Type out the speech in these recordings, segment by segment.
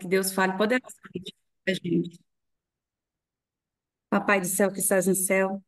Que Deus fale poderosamente a gente. Papai do céu que estás no céu,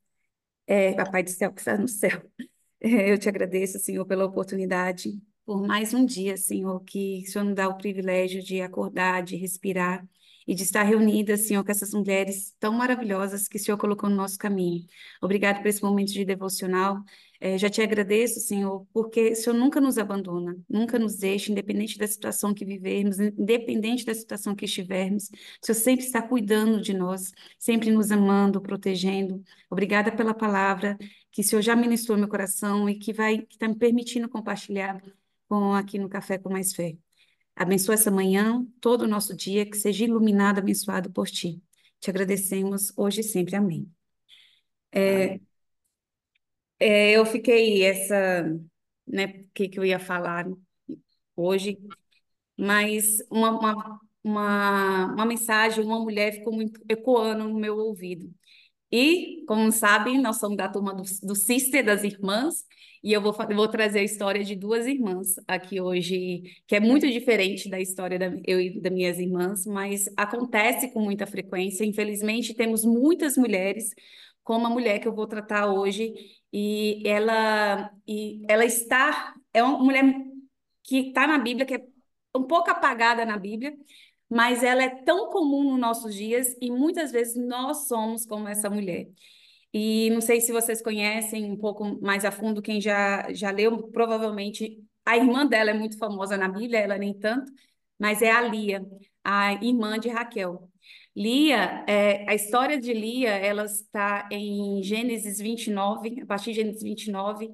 é, Papai do céu que estás no céu, é, eu te agradeço, Senhor, pela oportunidade, por mais um dia, Senhor, que o Senhor nos dá o privilégio de acordar, de respirar e de estar reunida, Senhor, com essas mulheres tão maravilhosas que o Senhor colocou no nosso caminho. Obrigado por esse momento de devocional. É, já te agradeço, Senhor, porque o Senhor nunca nos abandona, nunca nos deixa, independente da situação que vivermos, independente da situação que estivermos. O Senhor sempre está cuidando de nós, sempre nos amando, protegendo. Obrigada pela palavra que o Senhor já ministrou meu coração e que vai está me permitindo compartilhar com aqui no Café com Mais Fé. Abençoa essa manhã, todo o nosso dia, que seja iluminado, abençoado por Ti. Te agradecemos hoje e sempre. Amém. É, é, eu fiquei essa, né, que que eu ia falar hoje, mas uma, uma, uma, uma mensagem, uma mulher ficou muito ecoando no meu ouvido. E, como sabem, nós somos da turma do, do Sister, das irmãs, e eu vou, vou trazer a história de duas irmãs aqui hoje, que é muito diferente da história da, eu e das minhas irmãs, mas acontece com muita frequência. Infelizmente, temos muitas mulheres, como a mulher que eu vou tratar hoje, e ela, e ela está, é uma mulher que está na Bíblia, que é um pouco apagada na Bíblia, mas ela é tão comum nos nossos dias e muitas vezes nós somos como essa mulher. E não sei se vocês conhecem um pouco mais a fundo, quem já, já leu, provavelmente a irmã dela é muito famosa na Bíblia, ela nem tanto, mas é a Lia, a irmã de Raquel. Lia, é, a história de Lia, ela está em Gênesis 29, a partir de Gênesis 29,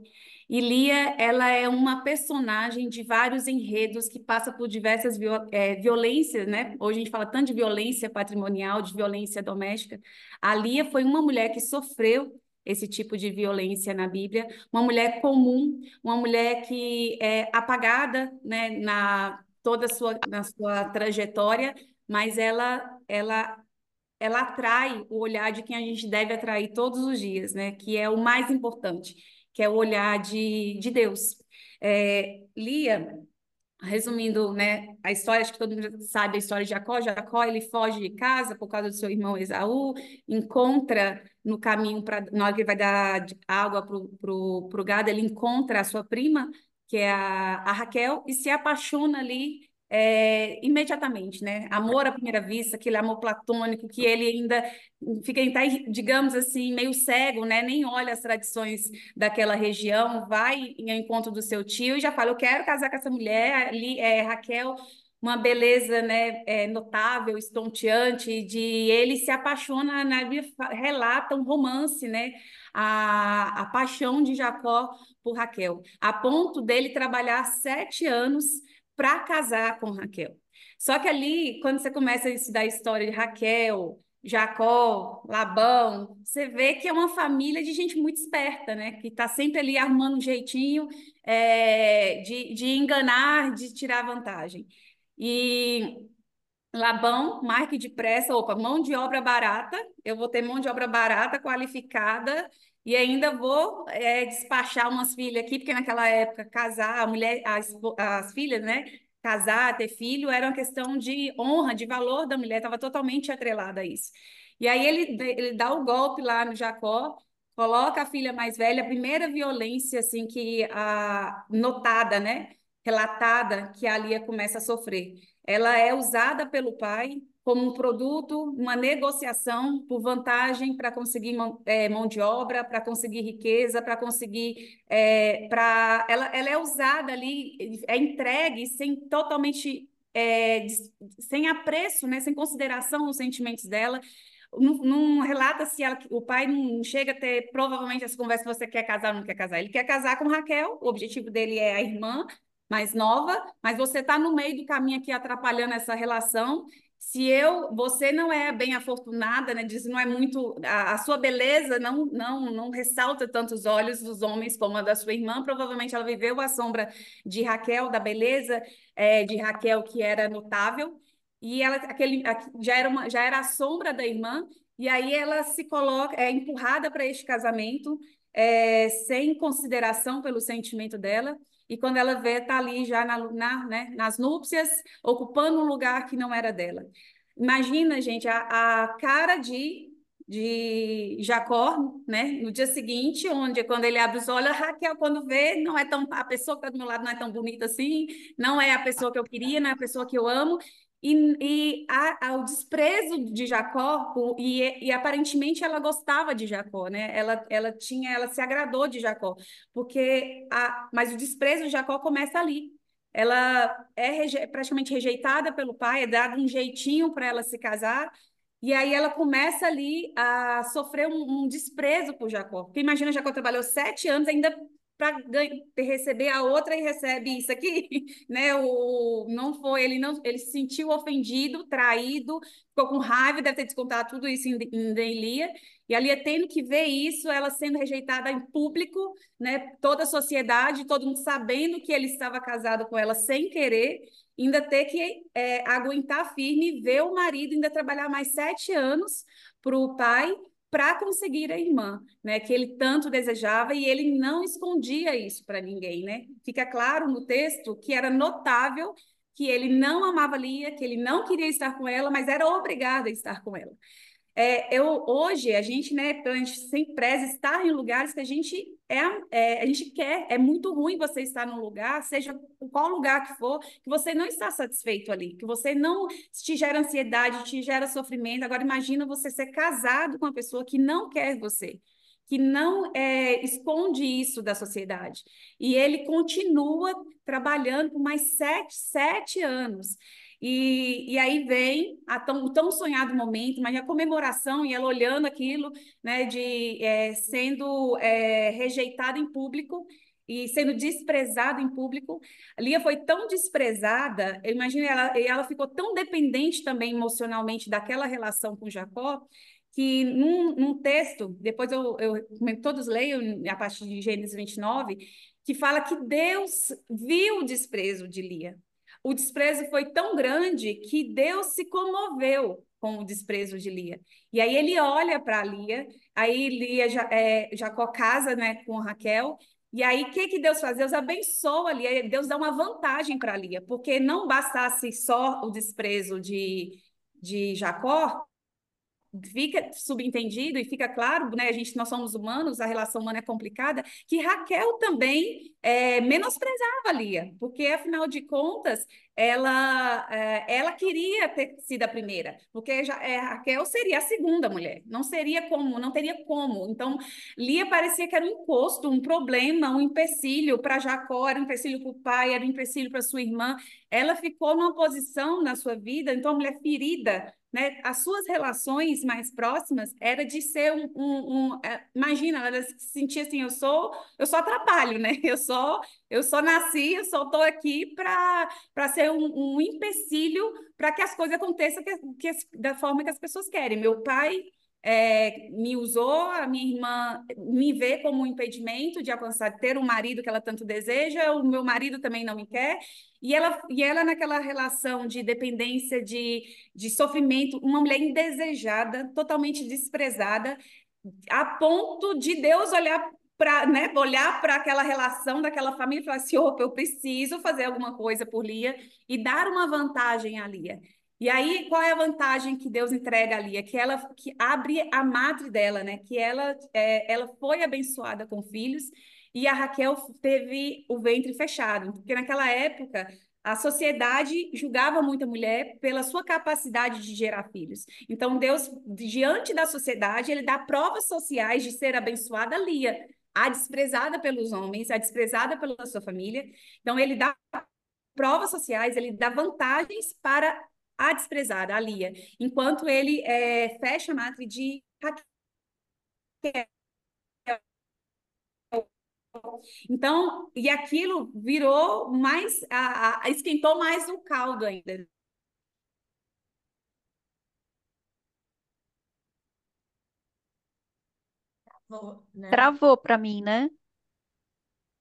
e Lia, ela é uma personagem de vários enredos que passa por diversas viol é, violências, né? Hoje a gente fala tanto de violência patrimonial, de violência doméstica. A Lia foi uma mulher que sofreu esse tipo de violência na Bíblia, uma mulher comum, uma mulher que é apagada, né, na toda a sua, na sua trajetória, mas ela, ela ela atrai o olhar de quem a gente deve atrair todos os dias, né? Que é o mais importante que é o olhar de, de Deus. É, Lia, resumindo né, a história, acho que todo mundo sabe a história de Jacó. Jacó ele foge de casa por causa do seu irmão Esaú, encontra no caminho, pra, na hora que ele vai dar água para o gado, ele encontra a sua prima, que é a, a Raquel, e se apaixona ali é, imediatamente, né? Amor à primeira vista, aquele amor platônico que ele ainda fica, digamos assim, meio cego, né? Nem olha as tradições daquela região, vai em encontro do seu tio e já fala: Eu quero casar com essa mulher, ali, é, Raquel. Uma beleza né, é, notável, estonteante, de ele se apaixona, na Bíblia relata um romance, né? A, a paixão de Jacó por Raquel, a ponto dele trabalhar sete anos para casar com Raquel. Só que ali, quando você começa a estudar a história de Raquel, Jacó, Labão, você vê que é uma família de gente muito esperta, né? Que está sempre ali arrumando um jeitinho é, de, de enganar, de tirar vantagem. E Labão, marque depressa, opa, mão de obra barata, eu vou ter mão de obra barata, qualificada, e ainda vou é, despachar umas filhas aqui, porque naquela época casar, a mulher, as, as filhas, né? Casar, ter filho, era uma questão de honra, de valor da mulher, estava totalmente atrelada a isso. E aí ele, ele dá o golpe lá no Jacó, coloca a filha mais velha, a primeira violência assim que a notada, né, relatada que a Lia começa a sofrer. Ela é usada pelo pai como um produto, uma negociação por vantagem para conseguir mão, é, mão, de obra, para conseguir riqueza, para conseguir. É, pra, ela, ela é usada ali, é entregue sem totalmente. É, sem apreço, né, sem consideração nos sentimentos dela. Não, não relata se ela, o pai não chega a ter provavelmente essa conversa você quer casar ou não quer casar. Ele quer casar com Raquel, o objetivo dele é a irmã mais nova, mas você está no meio do caminho aqui atrapalhando essa relação se eu, você não é bem afortunada, né? Diz, não é muito, a, a, sua beleza não, não, não ressalta tanto os olhos dos homens como a da sua irmã. Provavelmente ela viveu a sombra de Raquel, da beleza é, de Raquel que era notável e ela, aquele, já era uma, já era a sombra da irmã. E aí ela se coloca, é empurrada para este casamento é, sem consideração pelo sentimento dela. E quando ela vê, está ali já na, na, né, nas núpcias, ocupando um lugar que não era dela. Imagina, gente, a, a cara de, de Jacó, né? No dia seguinte, onde quando ele abre os olhos, Raquel, quando vê, não é tão a pessoa que está do meu lado não é tão bonita assim, não é a pessoa que eu queria, não é a pessoa que eu amo, e, e a, a, o desprezo de Jacó, e, e, aparentemente ela gostava de Jacó, né? Ela, ela tinha, ela se agradou de Jacó, porque a, mas o desprezo de Jacó começa ali. Ela é reje, praticamente rejeitada pelo pai, é dado um jeitinho para ela se casar, e aí ela começa ali a sofrer um, um desprezo por Jacó. Porque imagina, Jacó trabalhou sete anos, ainda para receber a outra e recebe isso aqui, né? O não foi, ele não, ele se sentiu ofendido, traído, ficou com raiva, deve ter descontado tudo isso em, em Elia, e ali tendo que ver isso, ela sendo rejeitada em público, né? Toda a sociedade, todo mundo sabendo que ele estava casado com ela sem querer, ainda ter que é, aguentar firme, ver o marido ainda trabalhar mais sete anos para o pai para conseguir a irmã, né, que ele tanto desejava e ele não escondia isso para ninguém, né? Fica claro no texto que era notável que ele não amava Lia, que ele não queria estar com ela, mas era obrigado a estar com ela. É, eu, hoje, a gente, né, a gente sempre preza estar em lugares que a gente é, é, a gente quer. É muito ruim você estar num lugar, seja qual lugar que for, que você não está satisfeito ali, que você não te gera ansiedade, te gera sofrimento. Agora, imagina você ser casado com uma pessoa que não quer você, que não é, esconde isso da sociedade. E ele continua trabalhando por mais sete, sete anos. E, e aí vem tão, o tão sonhado momento, mas a comemoração e ela olhando aquilo, né, de é, sendo é, rejeitada em público e sendo desprezada em público. A Lia foi tão desprezada, eu imagino ela, ela ficou tão dependente também emocionalmente daquela relação com Jacó, que num, num texto, depois eu, eu todos leiam a partir de Gênesis 29, que fala que Deus viu o desprezo de Lia o desprezo foi tão grande que Deus se comoveu com o desprezo de Lia. E aí ele olha para Lia, aí Lia já, é, Jacó casa né, com Raquel, e aí o que, que Deus faz? Deus abençoa Lia, Deus dá uma vantagem para Lia, porque não bastasse só o desprezo de, de Jacó, fica subentendido e fica claro, né? A gente, nós somos humanos, a relação humana é complicada, que Raquel também é, menosprezava Lia, porque afinal de contas ela, é, ela queria ter sido a primeira, porque já, é, Raquel seria a segunda mulher, não seria como, não teria como. Então Lia parecia que era um encosto, um problema, um empecilho para Jacó, era um empecilho para o pai, era um empecilho para sua irmã. Ela ficou numa posição na sua vida, então mulher ferida né? As suas relações mais próximas era de ser um, um, um é, imagina, ela se sentia assim, eu sou, eu só trabalho, né? Eu só, eu só nasci, eu só estou aqui para para ser um, um empecilho para que as coisas aconteçam que, que, da forma que as pessoas querem. Meu pai é, me usou, a minha irmã me vê como um impedimento de alcançar, ter um marido que ela tanto deseja, o meu marido também não me quer, e ela, e ela naquela relação de dependência, de, de sofrimento, uma mulher indesejada, totalmente desprezada, a ponto de Deus olhar para né, olhar para aquela relação daquela família e falar assim, opa, eu preciso fazer alguma coisa por Lia e dar uma vantagem a Lia. E aí, qual é a vantagem que Deus entrega ali? É que ela que abre a madre dela, né? Que ela, é, ela foi abençoada com filhos e a Raquel teve o ventre fechado. Porque naquela época, a sociedade julgava muito a mulher pela sua capacidade de gerar filhos. Então, Deus, diante da sociedade, ele dá provas sociais de ser abençoada Lia, a desprezada pelos homens, a desprezada pela sua família. Então, ele dá provas sociais, ele dá vantagens para a desprezada, a Lia, enquanto ele é, fecha a matriz de Raquel. Então, e aquilo virou mais, a, a, esquentou mais o caldo ainda. Travou, né? Travou para mim, né?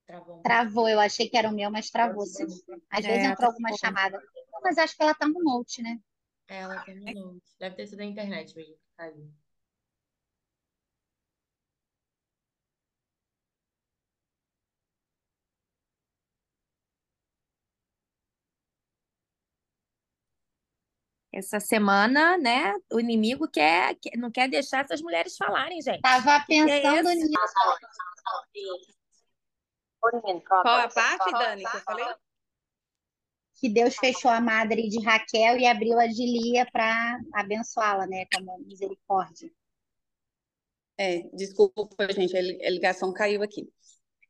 Travou. Travou, eu achei que era o meu, mas travou. Sim. Às é, vezes entrou alguma chamada mas acho que ela tá no Note, né? Ela tá no Note. Deve ter sido a internet mesmo. Essa semana, né? O inimigo quer, quer, não quer deixar essas mulheres falarem, gente. Tava é pensando nisso. Qual a parte, Dani, que eu falei? Que Deus fechou a madre de Raquel e abriu a de Lia para abençoá-la, né, como misericórdia. É, desculpa, gente, a li- a ligação caiu aqui.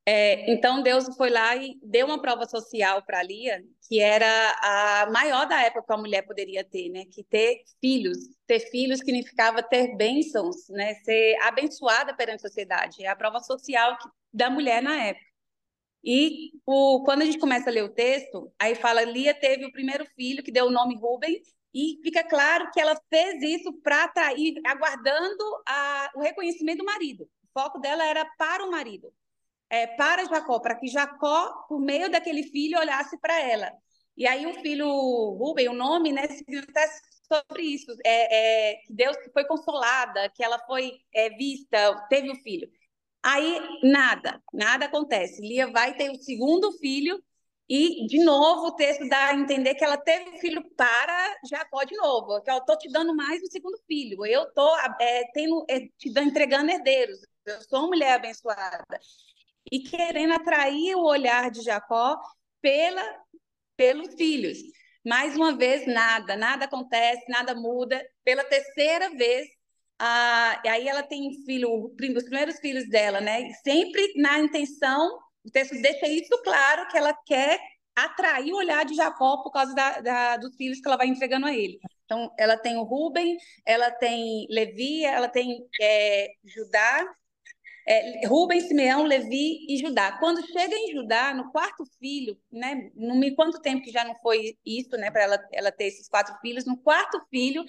É, então Deus foi lá e deu uma prova social para Lia, que era a maior da época que a mulher poderia ter, né? Que ter filhos, ter filhos significava ter bênçãos, né? Ser abençoada perante a sociedade. É a prova social da mulher na época. E o, quando a gente começa a ler o texto, aí fala, Lia teve o primeiro filho, que deu o nome Rubem, e fica claro que ela fez isso para atrair, aguardando a, o reconhecimento do marido. O foco dela era para o marido, é, para Jacó, para que Jacó, por meio daquele filho, olhasse para ela. E aí o filho Rubem, o nome, né, significa sobre isso, é, é, que Deus foi consolada, que ela foi é, vista, teve o filho. Aí nada, nada acontece. Lia vai ter o segundo filho e, de novo, o texto dá a entender que ela teve filho para Jacó de novo. Que eu estou te dando mais um segundo filho. Eu estou é, tendo, é, te entregando herdeiros. Eu sou mulher abençoada. E querendo atrair o olhar de Jacó pela, pelos filhos. Mais uma vez, nada, nada acontece, nada muda. Pela terceira vez, ah, e aí ela tem filho, os primeiros filhos dela, né? Sempre na intenção, o texto deixa isso claro, que ela quer atrair o olhar de Jacó por causa da, da, dos filhos que ela vai entregando a ele. Então, ela tem o Ruben, ela tem Levi, ela tem é, Judá, é, Rubem, Simeão, Levi e Judá. Quando chega em Judá, no quarto filho, né, não me quanto tempo que já não foi isso, né, para ela, ela ter esses quatro filhos, no quarto filho,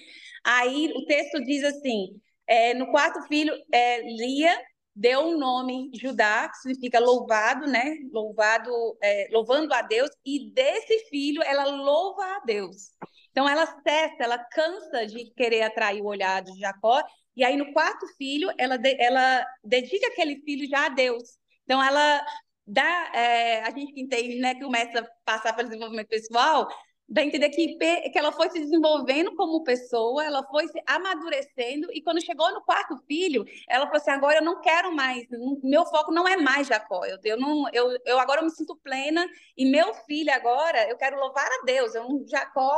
aí o texto diz assim, é, no quarto filho, é, Lia deu o um nome Judá, que significa louvado, né, louvado, é, louvando a Deus, e desse filho ela louva a Deus. Então ela cessa, ela cansa de querer atrair o olhar de Jacó e aí, no quarto filho, ela, ela dedica aquele filho já a Deus. Então, ela dá. É, a gente que entende né, que começa a passar pelo desenvolvimento pessoal, dá a entender que, que ela foi se desenvolvendo como pessoa, ela foi se amadurecendo, e quando chegou no quarto filho, ela falou assim: agora eu não quero mais, meu foco não é mais Jacó, eu, eu, não, eu, eu agora eu me sinto plena, e meu filho agora, eu quero louvar a Deus, eu, Jacó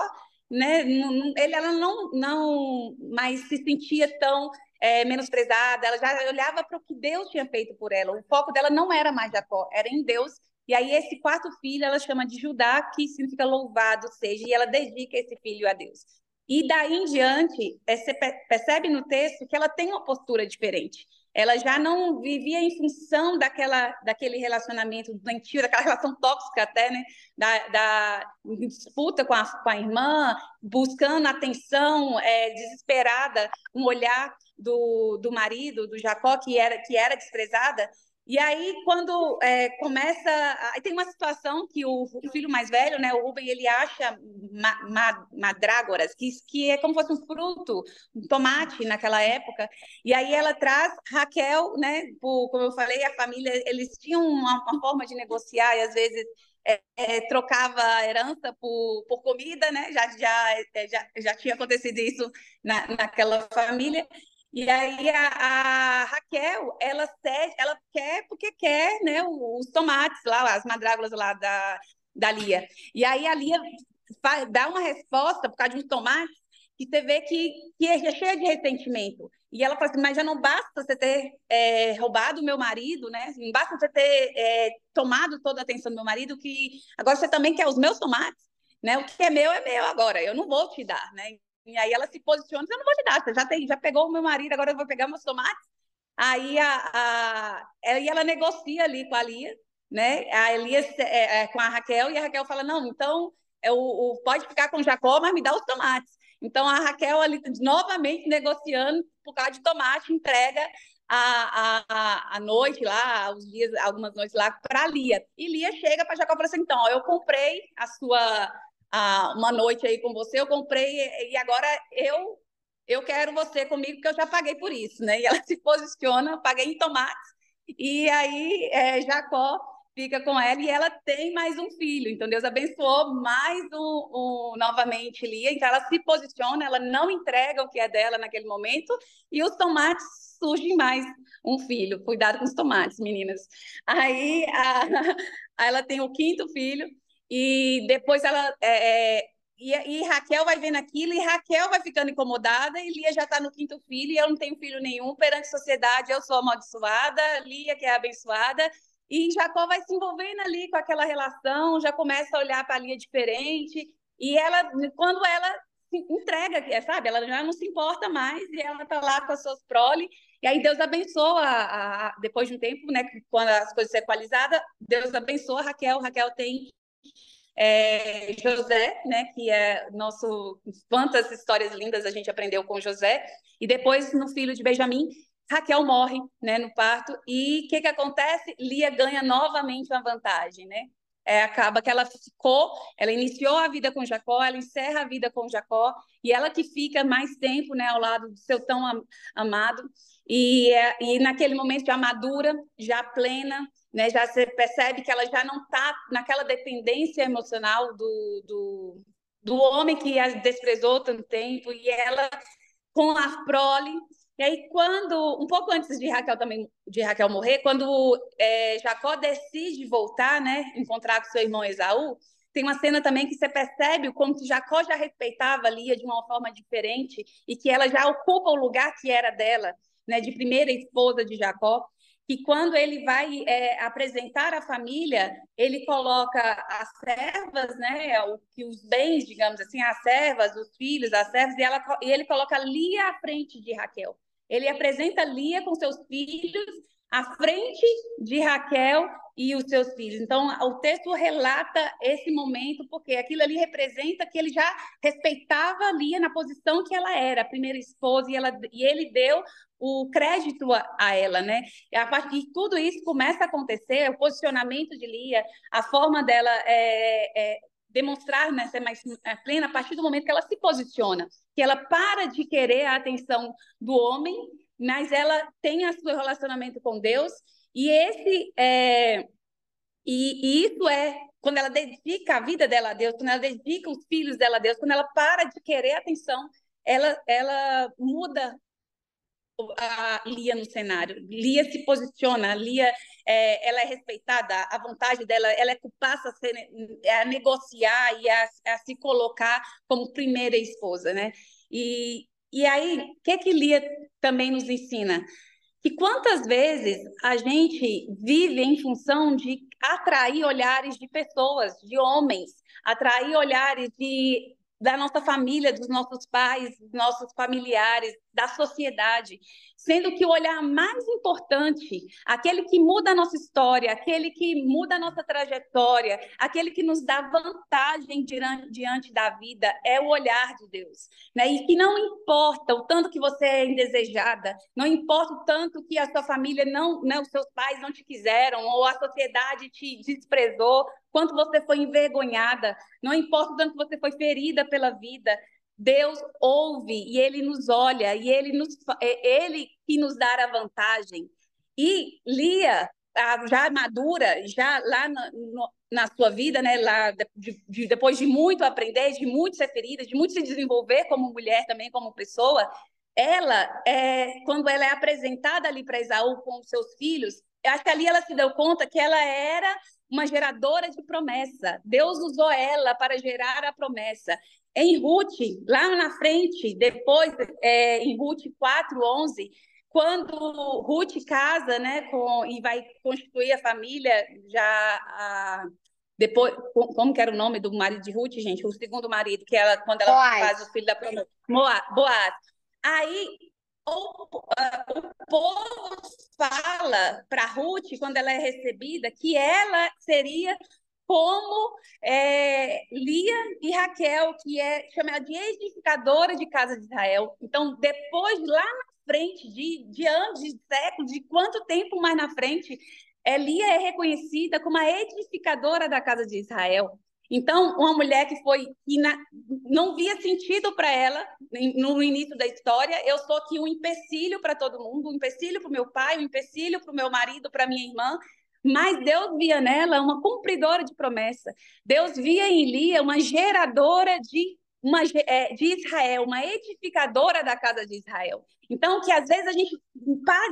né? Ele, ela não, não mais se sentia tão é, menosprezada, ela já olhava para o que Deus tinha feito por ela. O foco dela não era mais Jacó, era em Deus. E aí esse quarto filho ela chama de Judá, que significa louvado seja, e ela dedica esse filho a Deus. E daí em diante, é, você percebe no texto que ela tem uma postura diferente ela já não vivia em função daquela, daquele relacionamento doentio, daquela relação tóxica até, né? Da, da disputa com a, com a irmã, buscando atenção é, desesperada, um olhar do, do marido, do Jacó, que era, que era desprezada. E aí, quando é, começa. Aí tem uma situação que o, filho mais velho, né, o Rubem, ele acha ma, ma, madrágoras, que, que é como se fosse um fruto, um tomate naquela época. E aí ela traz Raquel, né, por, como eu falei, a família, eles tinham uma, uma forma de negociar e às vezes é, é, trocava herança por, por comida, né? Já, já, já, já tinha acontecido isso na, naquela família. E aí a, a, Raquel, ela cede, ela quer porque quer, né, os tomates lá, as madrágulas lá da, da Lia. E aí a Lia faz, dá uma resposta por causa de uns tomates que você vê que, que é cheia de ressentimento. E ela fala assim, mas já não basta você ter é, roubado o meu marido, né? Não basta você ter é, tomado toda a atenção do meu marido, que agora você também quer os meus tomates, né? O que é meu é meu agora, eu não vou te dar, né? Aí ela se posiciona, eu não vou te dar, você já, tem, já pegou o meu marido, agora eu vou pegar meus tomates. Aí a, a, aí ela negocia ali com a Lia, né? A Elias é, é, com a Raquel, e a Raquel fala, não, então é, o, o, pode ficar com Jacó, mas me dá os tomates. Então a Raquel ali novamente negociando por causa de tomate, entrega a, a, a noite lá, os dias, algumas noites lá para Lia. E Lia chega para Jacó e fala assim: então, ó, eu comprei a sua a, uma noite aí com você, eu comprei e agora eu eu quero você comigo porque eu já paguei por isso, né? E ela se posiciona, paguei em tomates. E aí é, Jacó fica com ela e ela tem mais um filho. Então Deus abençoou mais um, um, novamente Lia. Então ela se posiciona, ela não entrega o que é dela naquele momento e os tomates surgem mais um filho. Cuidado com os tomates, meninas. Aí a, ela tem o quinto filho e depois ela é, é e, e, Raquel vai vendo aquilo, e Raquel vai ficando incomodada, e Lia já está no quinto filho, e eu não tenho filho nenhum, perante a sociedade eu sou amaldiçoada, Lia que é abençoada, e Jacó vai se envolvendo ali com aquela relação, já começa a olhar para a Lia diferente, e ela, quando ela entrega, sabe, ela já não se importa mais, e ela está lá com as suas prole, e aí Deus abençoa, a, a, depois de um tempo, né, quando as coisas se equalizadas, Deus abençoa Raquel, Raquel tem é, José, né, que é nosso. Quantas histórias lindas a gente aprendeu com José. E depois, no filho de Benjamim, Raquel morre né, no parto. E o que, que acontece? Lia ganha novamente uma vantagem, né? É, acaba que ela ficou, ela iniciou a vida com Jacó, ela encerra a vida com Jacó, e ela que fica mais tempo né, ao lado do seu tão am amado, e, é, e naquele momento já madura, já plena, né? Já você percebe que ela já não está naquela dependência emocional do, do, do homem que a desprezou tanto tempo, e ela com a prole. E aí, quando, um pouco antes de Raquel também, de Raquel morrer, quando é, Jacó decide voltar, né, encontrar com seu irmão Esaú, tem uma cena também que você percebe como que Jacó já respeitava Lia de uma forma diferente e que ela já ocupa o lugar que era dela, né, de primeira esposa de Jacó que quando ele vai é, apresentar a família, ele coloca as servas, né, o, que os bens, digamos assim, as servas, os filhos, as servas, e, ela, e ele coloca Lia à frente de Raquel. Ele apresenta Lia com seus filhos à frente de Raquel e os seus filhos. Então, o texto relata esse momento, porque aquilo ali representa que ele já respeitava Lia na posição que ela era, a primeira esposa, e, ela, e ele deu o crédito a, a, ela, né? E a partir de tudo isso começa a acontecer, o posicionamento de Lia, a forma dela é, é, demonstrar né, ser mais é, plena a partir do momento que ela se posiciona, que ela para de querer a atenção do homem, mas ela tem o seu relacionamento com Deus e esse é, e, e isso é quando ela dedica a vida dela a Deus, quando ela dedica os filhos dela a Deus, quando ela para de querer atenção, ela, ela muda a Lia no cenário. Lia se posiciona, Lia é, ela é respeitada, a vontade dela, ela é passa a, ser, a negociar e a, a, se colocar como primeira esposa, né? E, e aí, o que que Lia também nos ensina? Que quantas vezes a gente vive em função de atrair olhares de pessoas, de homens, atrair olhares de da nossa família, dos nossos pais, dos nossos familiares, da sociedade, sendo que o olhar mais importante, aquele que muda a nossa história, aquele que muda a nossa trajetória, aquele que nos dá vantagem diante da vida, é o olhar de Deus. Né? E que não importa o tanto que você é indesejada, não importa o tanto que a sua família não, né, os seus pais não te quiseram, ou a sociedade te desprezou, quanto você foi envergonhada, não importa o tanto que você foi ferida pela vida, Deus ouve e ele nos olha e ele nos é ele que nos dá a vantagem. E Lia, já madura, já lá no, na sua vida, né, lá de, de, depois de muito aprender, de muito ser ferida, de muito se desenvolver como mulher também, como pessoa, ela, é, quando ela é apresentada ali para Esaú com os seus filhos, acho que ali ela se deu conta que ela era uma geradora de promessa. Deus usou ela para gerar a promessa. Em Ruth, lá na frente, depois, é, em Ruth 4:11, quando Ruth casa, né, com, e vai constituir a família, já a, depois, como que era o nome do marido de Ruth, gente? O segundo marido, que ela, quando ela Boaz. faz o filho da promessa. Boaz. Aí o, o povo fala para Ruth, quando ela é recebida, que ela seria como é, Lia e Raquel, que é chamada de edificadora de casa de Israel. Então, depois, lá na frente, de, de anos, de séculos, de quanto tempo mais na frente, é, Lia é reconhecida como a edificadora da casa de Israel. Então, uma mulher que foi que na, não via sentido para ela no início da história, eu sou aqui um empecilho para todo mundo, um empecilho para o meu pai, um empecilho para o meu marido, para minha irmã, mas Deus via nela uma cumpridora de promessa. Deus via em Lia uma geradora de, uma, é, de Israel, uma edificadora da casa de Israel. Então, que às vezes a gente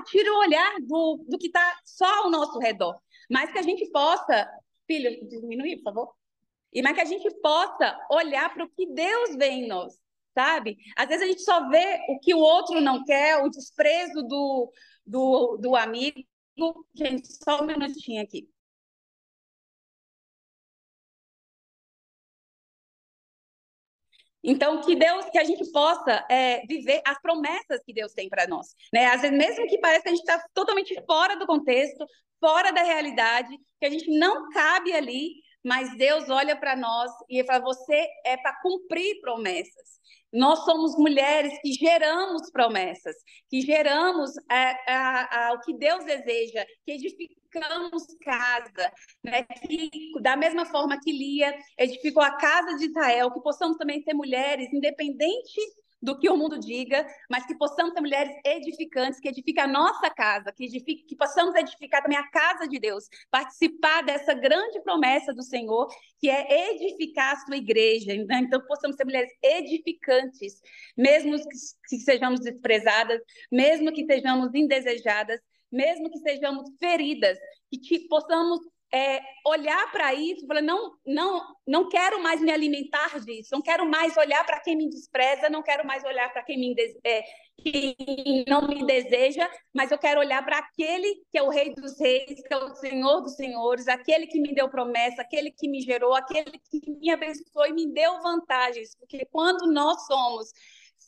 tira o olhar do, do que está só ao nosso redor, mas que a gente possa. Filho, diminuir, por favor. E mas que a gente possa olhar para o que Deus vê em nós, sabe? Às vezes a gente só vê o que o outro não quer, o desprezo do, do, do amigo, Gente, só um minutinho aqui. Então, que Deus, que a gente possa é, viver as promessas que Deus tem para nós. Né? Às vezes, mesmo que pareça que a gente está totalmente fora do contexto, fora da realidade, que a gente não cabe ali, mas Deus olha para nós e fala: você é para cumprir promessas. Nós somos mulheres que geramos promessas, que geramos é, a, a, o que Deus deseja, que edificamos casa, né? que, da mesma forma que Lia edificou a casa de Israel, que possamos também ser mulheres, independente do que o mundo diga, mas que possamos ser mulheres edificantes, que edifiquem a nossa casa, que, edifique, que possamos edificar também a casa de Deus, participar dessa grande promessa do Senhor, que é edificar a sua igreja. Né? Então, possamos ser mulheres edificantes, mesmo que, que sejamos desprezadas, mesmo que sejamos indesejadas, mesmo que sejamos feridas, que possamos é, olhar para isso falar, não, não, não quero mais me alimentar disso, não quero mais olhar para quem me despreza, não quero mais olhar para quem, é, quem não me deseja, mas eu quero olhar para aquele que é o Rei dos Reis, que é o Senhor dos Senhores, aquele que me deu promessa, aquele que me gerou, aquele que me abençoou e me deu vantagens, porque quando nós somos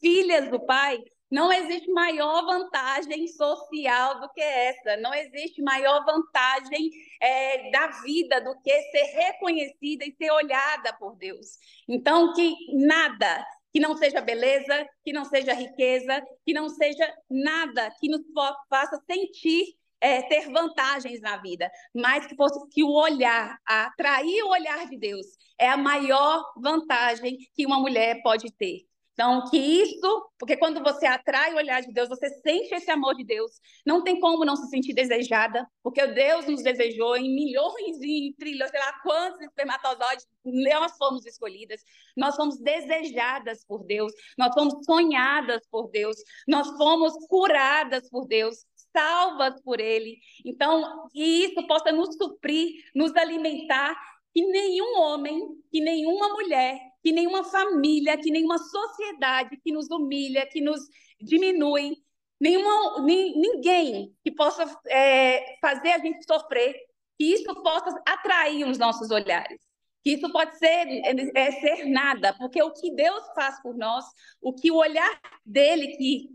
filhas do Pai, não existe maior vantagem social do que essa. Não existe maior vantagem é, da vida do que ser reconhecida e ser olhada por Deus. Então, que nada que não seja beleza, que não seja riqueza, que não seja nada que nos faça sentir é, ter vantagens na vida, mas que, fosse, que o olhar, atrair o olhar de Deus, é a maior vantagem que uma mulher pode ter. Então, que isso, porque quando você atrai o olhar de Deus, você sente esse amor de Deus, não tem como não se sentir desejada, porque Deus nos desejou em milhões e trilhões, sei lá quantos espermatozoides nós fomos escolhidas, nós fomos desejadas por Deus, nós fomos sonhadas por Deus, nós fomos curadas por Deus, salvas por Ele. Então, que isso possa nos suprir, nos alimentar, que nenhum homem, que nenhuma mulher que nenhuma família, que nenhuma sociedade que nos humilha, que nos diminui, nenhuma, ninguém que possa é, fazer a gente sofrer, que isso possa atrair os nossos olhares. Que isso pode ser, é ser nada, porque o que Deus faz por nós, o que o olhar dele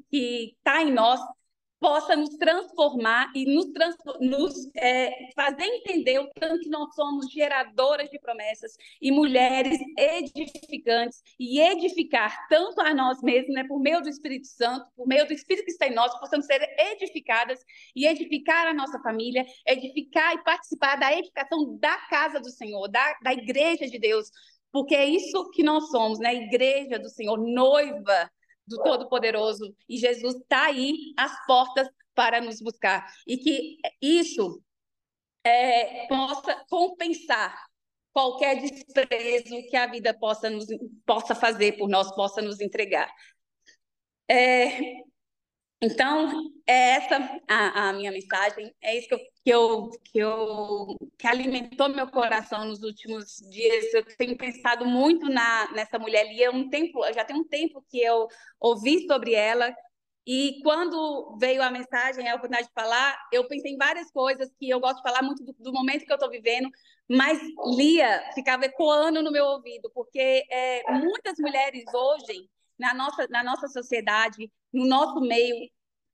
que está em nós, possa nos transformar e nos, nos é, fazer entender o tanto que nós somos geradoras de promessas e mulheres edificantes e edificar tanto a nós mesmos, né, por meio do Espírito Santo, por meio do Espírito que está em nós, possamos ser edificadas e edificar a nossa família, edificar e participar da edificação da casa do Senhor, da, da igreja de Deus, porque é isso que nós somos, né? Igreja do Senhor, noiva do Todo-Poderoso. E Jesus está aí às portas para nos buscar. E que isso é, possa compensar qualquer desprezo que a vida possa, nos, possa fazer por nós, possa nos entregar. É, então, é essa a, a, minha mensagem, é isso que eu, que, eu, que, eu, que alimentou meu coração nos últimos dias. Eu tenho pensado muito na, nessa mulher ali. Um tempo, já tem um tempo que eu ouvi sobre ela, e quando veio a mensagem, a oportunidade de falar, eu pensei em várias coisas que eu gosto de falar muito do, do momento que eu estou vivendo, mas Lia ficava ecoando no meu ouvido, porque é, muitas mulheres hoje, na nossa, na nossa sociedade, no nosso meio,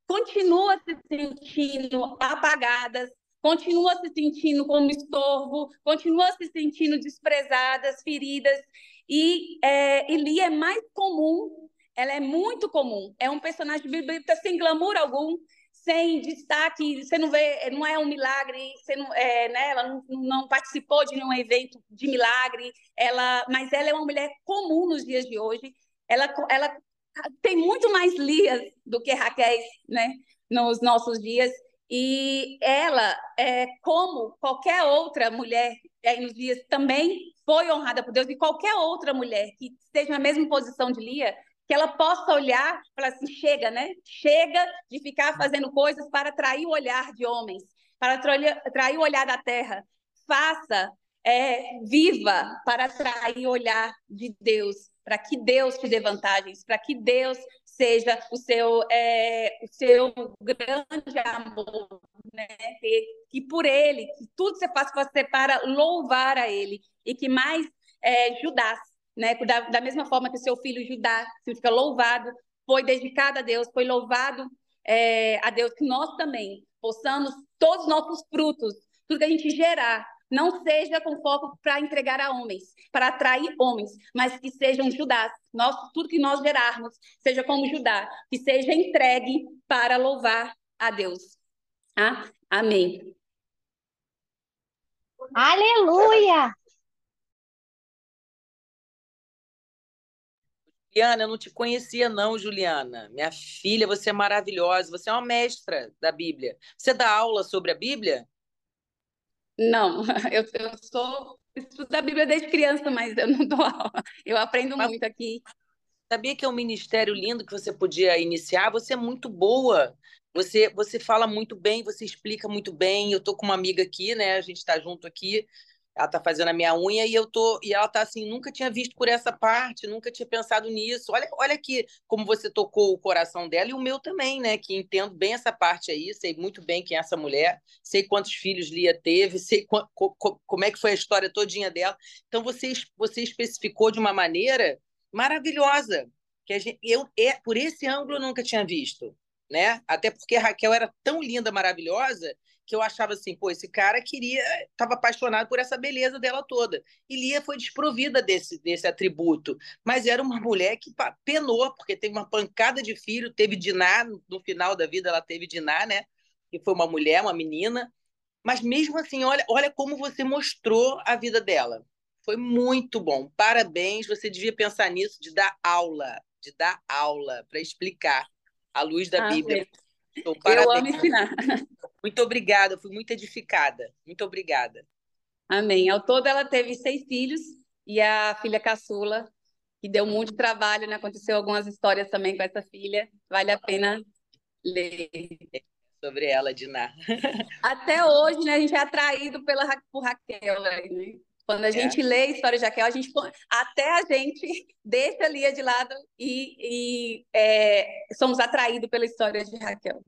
continuam se sentindo apagadas, continuam se sentindo como estorvo, continuam se sentindo desprezadas, feridas. E, é, Lia é mais comum, ela é muito comum. É um personagem bíblico sem glamour algum, sem destaque, você não vê, não é um milagre, você não, é, né, ela não, não, participou de nenhum evento de milagre, ela, mas ela é uma mulher comum nos dias de hoje. Ela, ela tem muito mais Lias do que Raquel, né, nos nossos dias. E ela, é, como qualquer outra mulher é, nos dias, também foi honrada por Deus, e qualquer outra mulher que esteja na mesma posição de Lia, que ela possa olhar e falar assim: chega, né? Chega de ficar fazendo coisas para atrair o olhar de homens, para atrair o olhar da terra. Faça, é, viva para atrair o olhar de Deus, para que Deus te dê vantagens, para que Deus seja o seu, é, o seu grande amor, né? Que, que, por Ele, que tudo você faça você para louvar a Ele e que mais é, Judas, né? Da, da mesma forma que o seu filho Judá significa louvado, foi dedicado a Deus, foi louvado é, a Deus, que nós também possamos todos os nossos frutos, tudo que a gente gerar, não seja com foco para entregar a homens, para atrair homens, mas que sejam Judás. Nós, tudo que nós gerarmos, seja como Judá, que seja entregue para louvar a Deus. Ah, amém. Aleluia! Juliana, eu não te conhecia, não, Juliana. Minha filha, você é maravilhosa. Você é uma mestra da Bíblia. Você dá aula sobre a Bíblia? Não, eu, eu sou estudo da Bíblia desde criança, mas eu não dou aula. Eu aprendo mas, muito aqui. Sabia que é um ministério lindo que você podia iniciar? Você é muito boa. Você, você fala muito bem, você explica muito bem. Eu tô com uma amiga aqui, né? A gente está junto aqui ela tá fazendo a minha unha e eu tô e ela tá assim, nunca tinha visto por essa parte, nunca tinha pensado nisso. Olha, olha aqui como você tocou o coração dela e o meu também, né? Que entendo bem essa parte aí, sei muito bem quem é essa mulher, sei quantos filhos Lia teve, sei co co como é que foi a história todinha dela. Então você você especificou de uma maneira maravilhosa que gente, eu é por esse ângulo eu nunca tinha visto, né? Até porque a Raquel era tão linda, maravilhosa que eu achava assim, pô, esse cara queria, estava apaixonado por essa beleza dela toda. E Lia foi desprovida desse, desse atributo, mas era uma mulher que penou, porque teve uma pancada de filho, teve Diná, no final da vida ela teve Diná, né? Que foi uma mulher, uma menina. Mas mesmo assim, olha, olha como você mostrou a vida dela. Foi muito bom. Parabéns, você devia pensar nisso, de dar aula, de dar aula para explicar à luz da ah, Bíblia. Então, eu amo ensinar. Muito obrigada, fui muito edificada. Muito obrigada. Amém. Ao todo, ela teve seis filhos e a filha caçula, que deu muito trabalho, né? Aconteceu algumas histórias também com essa filha. Vale a pena ler. Sobre ela, Diná. Até hoje, né, a gente é atraído pela, por Raquel, né? Quando a é. gente lê a história de Raquel, a gente, até a gente deixa a Lia de lado e, e é, somos atraídos pela história de Raquel.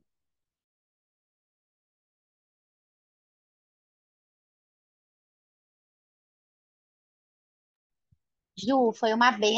Ju, foi uma benção